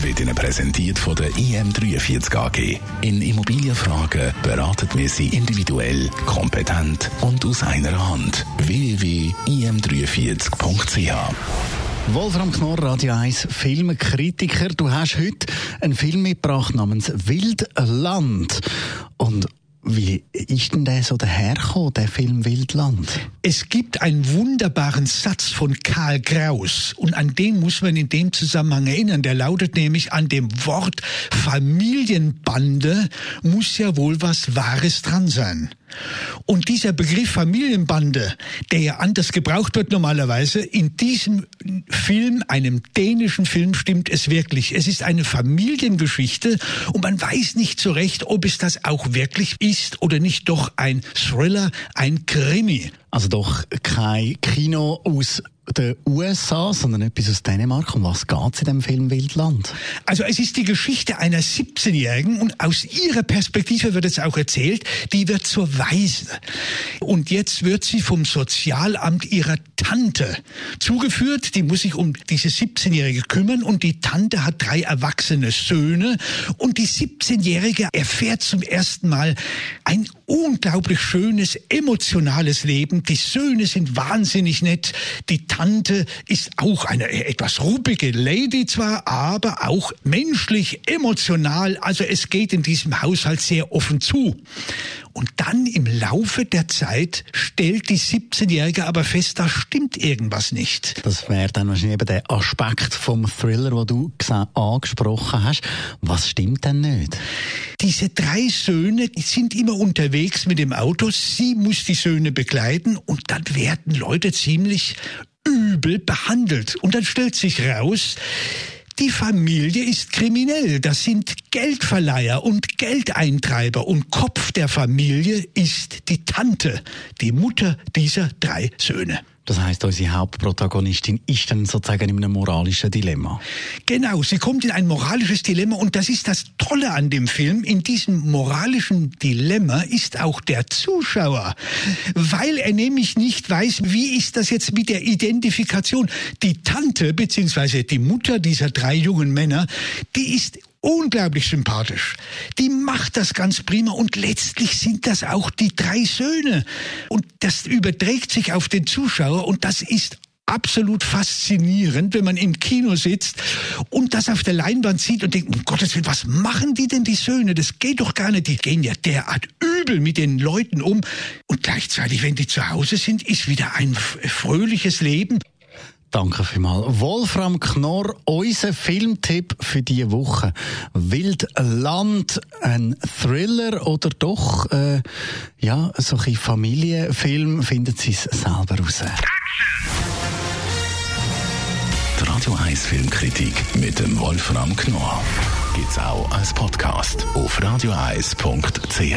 wird Ihnen präsentiert von der IM43 AG. In Immobilienfragen beraten wir Sie individuell, kompetent und aus einer Hand. www.im43.ch Wolfram Knorr, Radio 1 Filmkritiker. Du hast heute einen Film mitgebracht namens Wildland. Und wie ist denn der so dahergekommen, der Film Wildland? Es gibt einen wunderbaren Satz von Karl Kraus und an den muss man in dem Zusammenhang erinnern. Der lautet nämlich an dem Wort Familienbande muss ja wohl was Wahres dran sein. Und dieser Begriff Familienbande, der ja anders gebraucht wird normalerweise, in diesem Film, einem dänischen Film, stimmt es wirklich. Es ist eine Familiengeschichte und man weiß nicht so recht, ob es das auch wirklich ist oder nicht doch ein Thriller, ein Krimi. Also doch kein Kino aus den USA, sondern etwas aus Dänemark. Um was geht es in dem Film Wildland? Also es ist die Geschichte einer 17-Jährigen und aus ihrer Perspektive wird es auch erzählt, die wird zur Waise. Und jetzt wird sie vom Sozialamt ihrer Tante zugeführt. Die muss sich um diese 17-Jährige kümmern und die Tante hat drei erwachsene Söhne und die 17-Jährige erfährt zum ersten Mal ein unglaublich schönes, emotionales Leben. Die Söhne sind wahnsinnig nett. Die Tante ist auch eine etwas ruppige Lady zwar, aber auch menschlich, emotional. Also es geht in diesem Haushalt sehr offen zu. Und dann im Laufe der Zeit stellt die 17-Jährige aber fest, da stimmt irgendwas nicht. Das wäre dann wahrscheinlich eben der Aspekt vom Thriller, den du angesprochen hast. Was stimmt denn nicht? Diese drei Söhne die sind immer unterwegs mit dem Auto. Sie muss die Söhne begleiten und dann werden Leute ziemlich übel behandelt. Und dann stellt sich raus, die Familie ist kriminell. Das sind Geldverleiher und Geldeintreiber. Und Kopf der Familie ist die Tante, die Mutter dieser drei Söhne. Das heißt, unsere Hauptprotagonistin ist dann sozusagen in einem moralischen Dilemma. Genau, sie kommt in ein moralisches Dilemma und das ist das Tolle an dem Film. In diesem moralischen Dilemma ist auch der Zuschauer, weil er nämlich nicht weiß, wie ist das jetzt mit der Identifikation. Die Tante bzw. die Mutter dieser drei jungen Männer, die ist unglaublich sympathisch. Die macht das ganz prima und letztlich sind das auch die drei Söhne. Und das überträgt sich auf den Zuschauer und das ist absolut faszinierend, wenn man im Kino sitzt und das auf der Leinwand sieht und denkt, um Gottes Willen, was machen die denn, die Söhne? Das geht doch gar nicht. Die gehen ja derart übel mit den Leuten um. Und gleichzeitig, wenn die zu Hause sind, ist wieder ein fröhliches Leben. Danke vielmals. Wolfram Knorr, unser Filmtipp für diese Woche. Wildland, ein Thriller oder doch, äh, ja, so ein Familienfilm, finden Sie es selber raus. Die Radio 1 Filmkritik mit dem Wolfram Knorr gibt's auch als Podcast auf radioeis.ch.